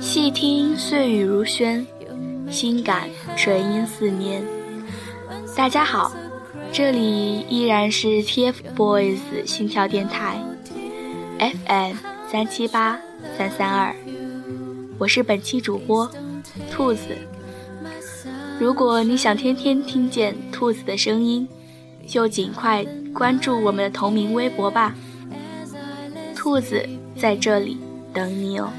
细听碎语如轩，心感纯音似念。大家好，这里依然是 TFBOYS 心跳电台，FM 三七八三三二，我是本期主播兔子。如果你想天天听见兔子的声音，就尽快关注我们的同名微博吧。兔子在这里等你哦。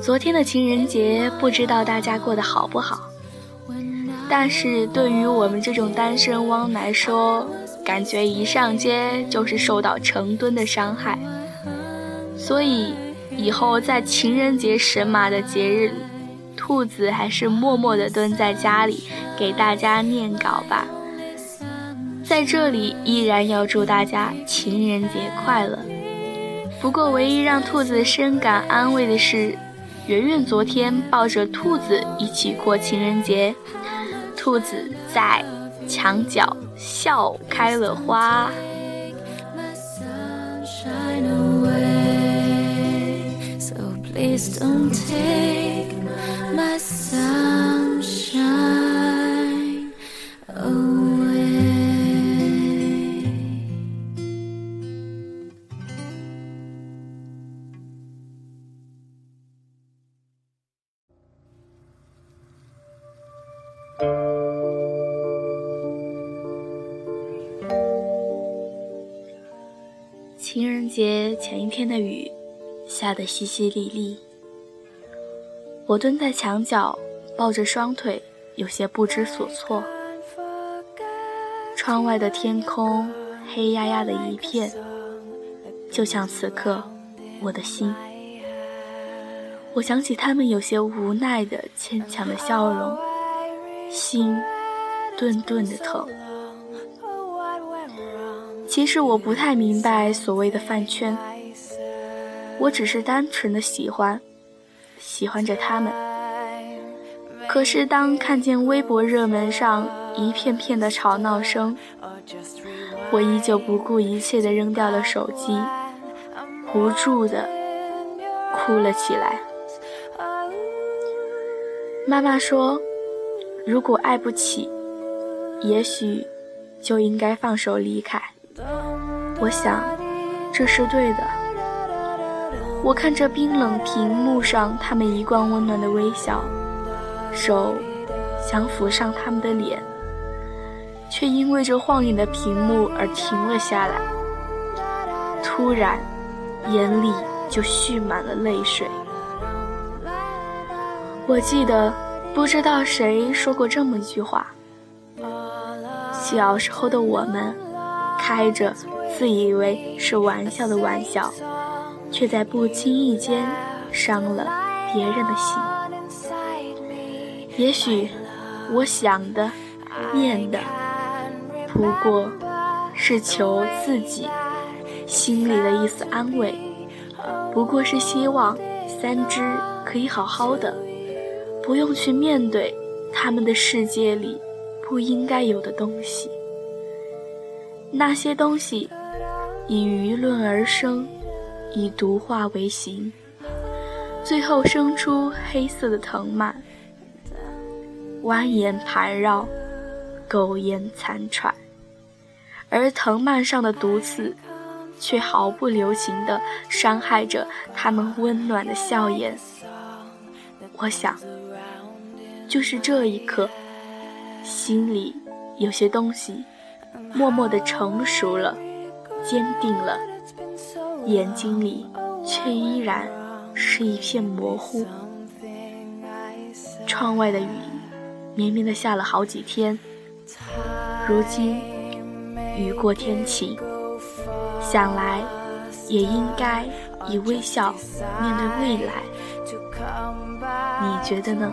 昨天的情人节，不知道大家过得好不好？但是对于我们这种单身汪来说，感觉一上街就是受到成吨的伤害。所以以后在情人节神马的节日，兔子还是默默地蹲在家里给大家念稿吧。在这里依然要祝大家情人节快乐。不过唯一让兔子深感安慰的是。圆圆昨天抱着兔子一起过情人节，兔子在墙角笑开了花。节前一天的雨下得淅淅沥沥，我蹲在墙角，抱着双腿，有些不知所措。窗外的天空黑压压的一片，就像此刻我的心。我想起他们有些无奈的牵强的笑容，心。顿顿的疼。其实我不太明白所谓的饭圈，我只是单纯的喜欢，喜欢着他们。可是当看见微博热门上一片片的吵闹声，我依旧不顾一切的扔掉了手机，无助的哭了起来。妈妈说，如果爱不起。也许就应该放手离开。我想，这是对的。我看着冰冷屏幕上他们一贯温暖的微笑，手想抚上他们的脸，却因为这晃眼的屏幕而停了下来。突然，眼里就蓄满了泪水。我记得，不知道谁说过这么一句话。小时候的我们，开着自以为是玩笑的玩笑，却在不经意间伤了别人的心。也许我想的、念的，不过是求自己心里的一丝安慰，不过是希望三只可以好好的，不用去面对他们的世界里。不应该有的东西，那些东西以舆论而生，以毒化为形，最后生出黑色的藤蔓，蜿蜒盘绕，苟延残喘，而藤蔓上的毒刺，却毫不留情地伤害着他们温暖的笑颜。我想，就是这一刻。心里有些东西，默默的成熟了，坚定了，眼睛里却依然是一片模糊。窗外的雨绵绵的下了好几天，如今雨过天晴，想来也应该以微笑面对未来。你觉得呢？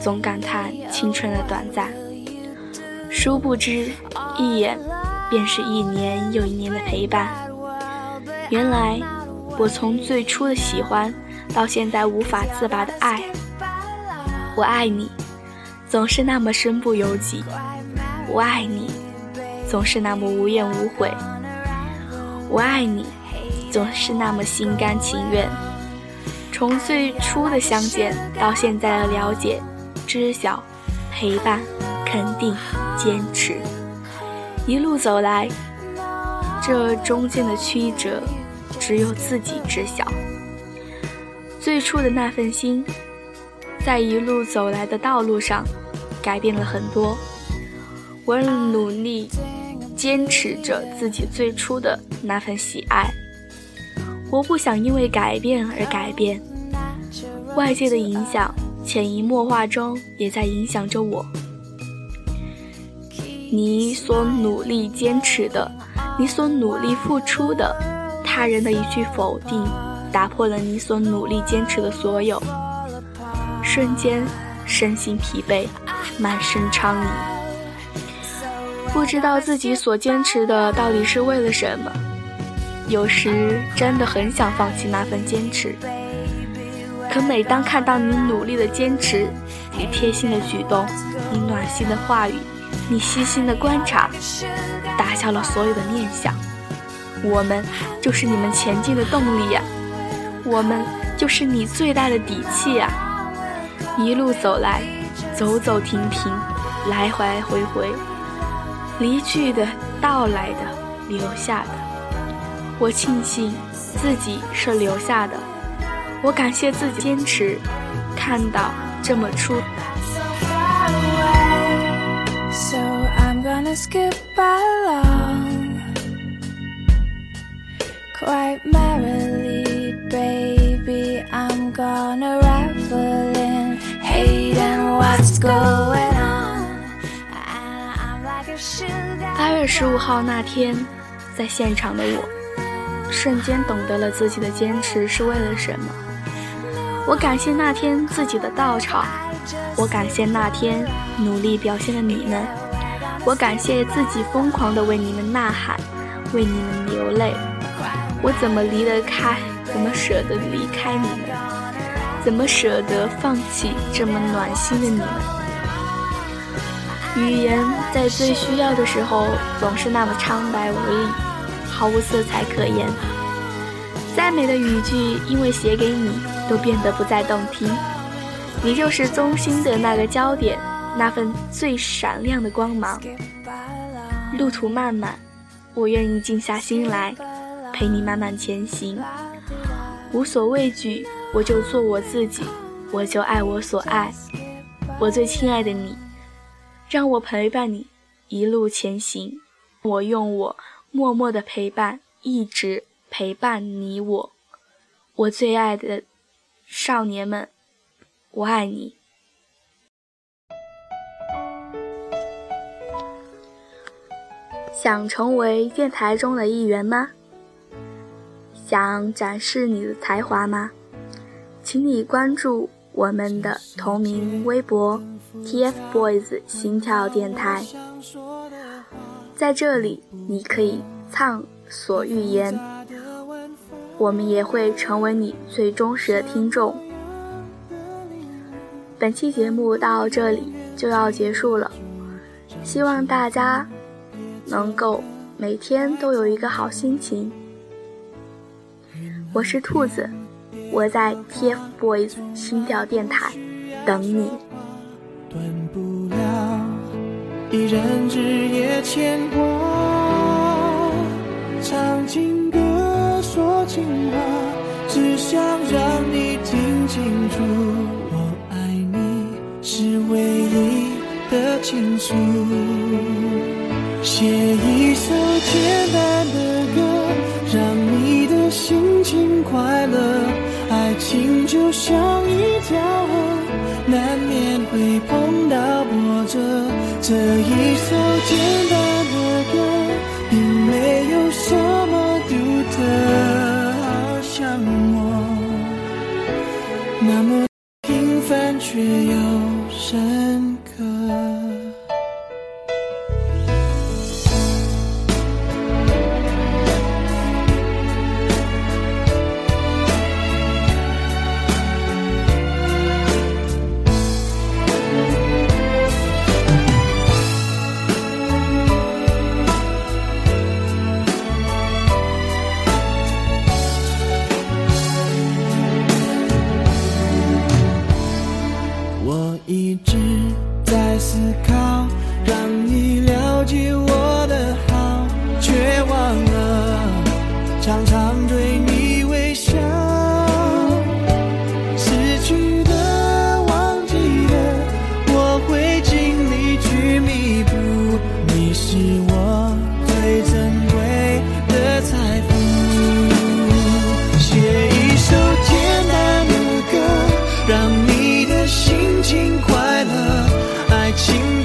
总感叹青春的短暂。殊不知，一眼便是一年又一年的陪伴。原来，我从最初的喜欢。到现在无法自拔的爱，我爱你，总是那么身不由己；我爱你，总是那么无怨无悔；我爱你，总是那么心甘情愿。从最初的相见到现在的了解、知晓、陪伴、肯定、坚持，一路走来，这中间的曲折，只有自己知晓。最初的那份心，在一路走来的道路上，改变了很多。我努力坚持着自己最初的那份喜爱。我不想因为改变而改变。外界的影响，潜移默化中也在影响着我。你所努力坚持的，你所努力付出的，他人的一句否定。打破了你所努力坚持的所有，瞬间身心疲惫，满身疮痍，不知道自己所坚持的到底是为了什么。有时真的很想放弃那份坚持，可每当看到你努力的坚持，你贴心的举动，你暖心的话语，你细心的观察，打消了所有的念想。我们就是你们前进的动力呀！我们就是你最大的底气啊！一路走来，走走停停，来来回回，离去的、到来的、留下的，我庆幸自己是留下的，我感谢自己坚持，看到这么出。八月十五号那天，在现场的我，瞬间懂得了自己的坚持是为了什么。我感谢那天自己的到场，我感谢那天努力表现的你们，我感谢自己疯狂的为你们呐喊，为你们流泪。我怎么离得开？怎么舍得离开你们？怎么舍得放弃这么暖心的你们？语言在最需要的时候总是那么苍白无力，毫无色彩可言。再美的语句，因为写给你，都变得不再动听。你就是中心的那个焦点，那份最闪亮的光芒。路途漫漫，我愿意静下心来，陪你慢慢前行。无所畏惧，我就做我自己，我就爱我所爱。我最亲爱的你，让我陪伴你一路前行。我用我默默的陪伴，一直陪伴你我。我最爱的少年们，我爱你。想成为电台中的一员吗？想展示你的才华吗？请你关注我们的同名微博 “TFBOYS 心跳电台”。在这里，你可以畅所欲言，我们也会成为你最忠实的听众。本期节目到这里就要结束了，希望大家能够每天都有一个好心情。我是兔子，我在 TFBOYS 心跳电台等你。断不了一人日夜牵挂，唱情歌情话，只想让你听清楚，我爱你是唯一。的倾诉，写一首简单的歌，让你的心情快乐。爱情就像一条河，难免会碰到波折。这一首简单常常对你微笑。失去的、忘记的，我会尽力去弥补。你是我最珍贵的财富。写一首简单的歌，让你的心情快乐。爱情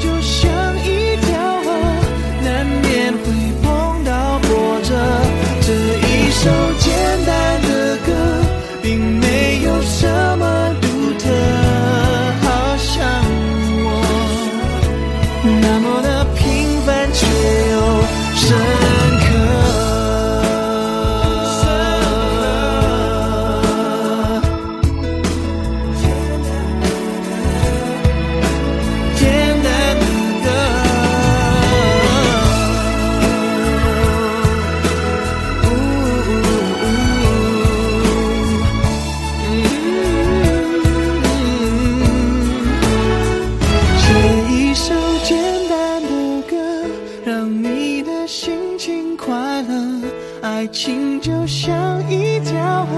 情快乐。爱情就像一条河，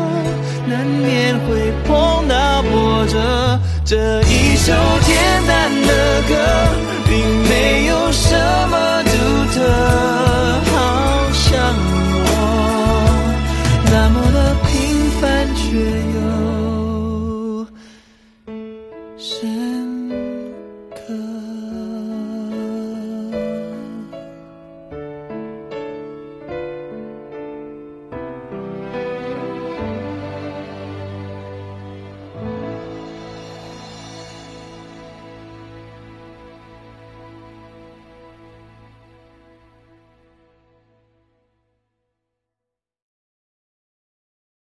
难免会碰到波折。这一首简单的歌，并没有什么独特，好像我那么的平凡却又